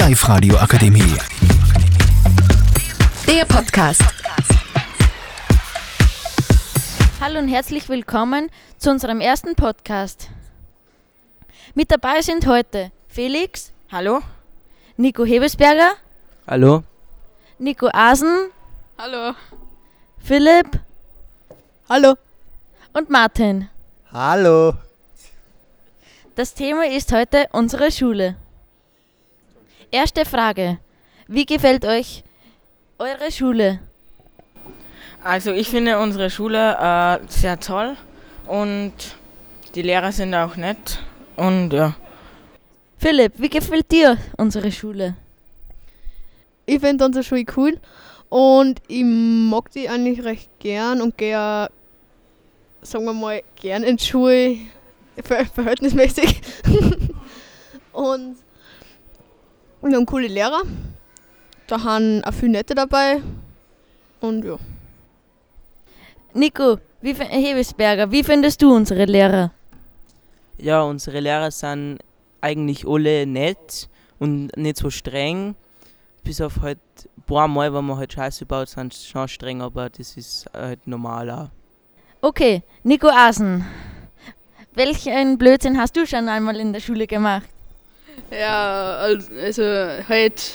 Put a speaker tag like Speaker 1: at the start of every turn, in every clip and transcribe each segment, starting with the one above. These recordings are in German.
Speaker 1: Live radio akademie
Speaker 2: Der Podcast.
Speaker 3: Hallo und herzlich willkommen zu unserem ersten Podcast. Mit dabei sind heute Felix,
Speaker 4: Hallo?
Speaker 3: Nico Hebesberger,
Speaker 4: Hallo?
Speaker 3: Nico Asen,
Speaker 4: Hallo?
Speaker 3: Philipp
Speaker 4: Hallo?
Speaker 3: und Martin.
Speaker 5: Hallo.
Speaker 3: Das Thema ist heute unsere Schule. Erste Frage. Wie gefällt euch eure Schule?
Speaker 4: Also ich finde unsere Schule äh, sehr toll und die Lehrer sind auch nett und ja.
Speaker 3: Philipp, wie gefällt dir unsere Schule?
Speaker 6: Ich finde unsere Schule cool und ich mag die eigentlich recht gern und gehe, sagen wir mal, gern in die Schule, ver verhältnismäßig. und wir haben coole Lehrer, da haben auch viele Nette dabei und ja.
Speaker 3: Nico wie, Hebesberger, wie findest du unsere Lehrer?
Speaker 7: Ja, unsere Lehrer sind eigentlich alle nett und nicht so streng. Bis auf halt ein paar Mal, wenn man halt Scheiße baut, sind sie schon streng, aber das ist halt normal auch.
Speaker 3: Okay, Nico Asen. Welchen Blödsinn hast du schon einmal in der Schule gemacht?
Speaker 8: Ja, al- also halt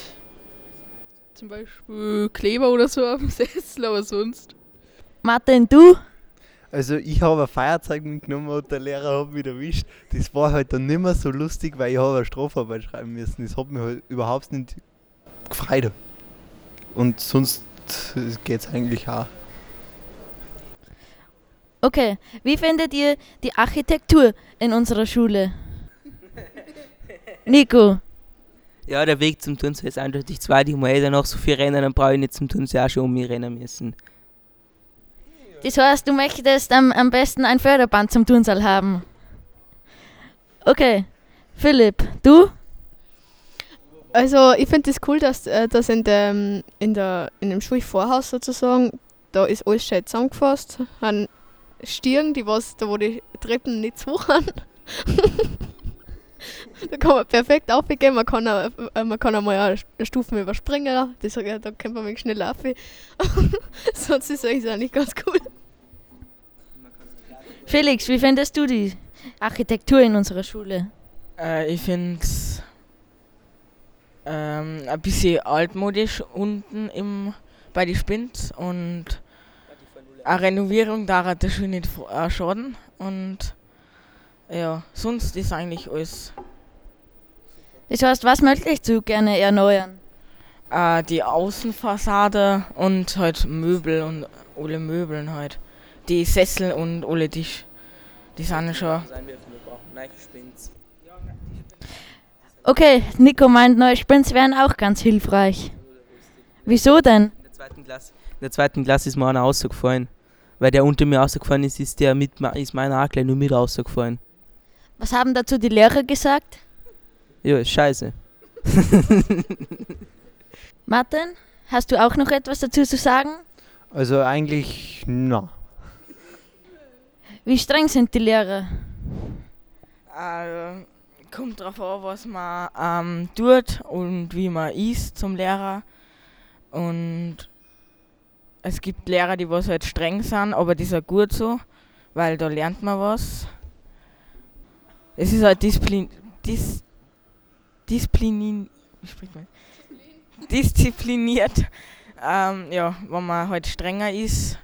Speaker 8: zum Beispiel Kleber oder so auf dem Sessel, aber sonst.
Speaker 3: Martin, du?
Speaker 5: Also ich habe ein Feuerzeug mitgenommen und der Lehrer hat mich erwischt. Das war halt dann nicht mehr so lustig, weil ich habe eine Strafarbeit schreiben müssen. Das hat mich halt überhaupt nicht gefreut. Und sonst geht es eigentlich auch.
Speaker 3: Okay, wie findet ihr die Architektur in unserer Schule? Nico,
Speaker 7: Ja, der Weg zum Turnsee ist eindeutig zweitig. Ich muss eh noch so viel rennen, dann brauche ich nicht zum Turnsee auch schon um mich rennen müssen.
Speaker 3: das heißt, du möchtest am, am besten ein Förderband zum Turnsaal haben. Okay, Philipp, du?
Speaker 6: Also ich finde es das cool, dass, äh, dass in, dem, in, der, in dem Schulvorhaus sozusagen, da ist alles schön zusammengefasst. An Stirn, die was, da wo die Treppen nicht zu hoch sind. da kann man perfekt aufgehen, man kann, auch, äh, man kann einmal eine Stufen überspringen, das, da kann man wirklich schnell laufen. Sonst ist es eigentlich ganz cool.
Speaker 3: Felix, wie findest du die Architektur in unserer Schule?
Speaker 4: Äh, ich finde es ähm, ein bisschen altmodisch unten im, bei den Spins und eine Renovierung daran das schon nicht äh, schaden und ja, sonst ist eigentlich alles
Speaker 3: Das heißt, was möchtest du gerne erneuern?
Speaker 4: äh, die Außenfassade und halt Möbel und alle Möbeln halt. Die Sessel und alle Tisch. Die sind schon.
Speaker 3: Okay, Nico meint, neue Sprints wären auch ganz hilfreich. Wieso denn?
Speaker 7: In der zweiten Klasse, in der zweiten Klasse ist mir einer rausgefallen. Weil der unter mir rausgefallen ist, ist der mit ist meiner auch gleich nur mit rausgefallen.
Speaker 3: Was haben dazu die Lehrer gesagt?
Speaker 7: Ja, ist scheiße.
Speaker 3: Martin, hast du auch noch etwas dazu zu sagen?
Speaker 5: Also eigentlich, na.
Speaker 3: Wie streng sind die Lehrer?
Speaker 4: Äh, kommt drauf an, was man ähm, tut und wie man ist zum Lehrer. Und es gibt Lehrer, die was halt streng sind, aber die sind gut so, weil da lernt man was. Es ist halt Disziplin, dis, Disziplin, wie spricht man? Diszipliniert. Ähm, ja, wenn man halt strenger ist.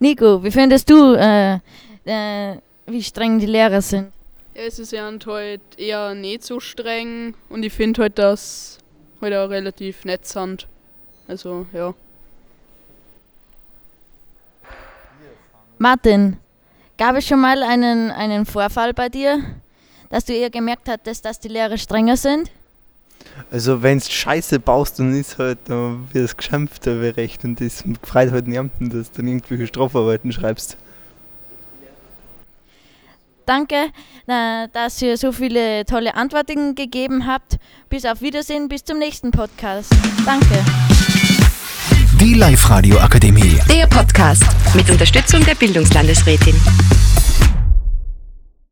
Speaker 3: Nico, wie findest du, äh, äh, wie streng die Lehrer sind?
Speaker 8: Ja, es ist ja halt eher nicht so streng und ich finde halt, dass halt auch relativ nett sind. Also, ja.
Speaker 3: Martin, gab es schon mal einen, einen Vorfall bei dir, dass du eher gemerkt hattest, dass die Lehrer strenger sind?
Speaker 5: Also wenn du Scheiße baust, dann ist halt, dann wird es geschimpft, da wäre recht. Und das freut halt niemanden, dass du dann irgendwelche Strafarbeiten schreibst.
Speaker 3: Danke, dass ihr so viele tolle Antworten gegeben habt. Bis auf Wiedersehen, bis zum nächsten Podcast. Danke.
Speaker 1: Die Live radio akademie
Speaker 2: Der Podcast mit Unterstützung der Bildungslandesrätin.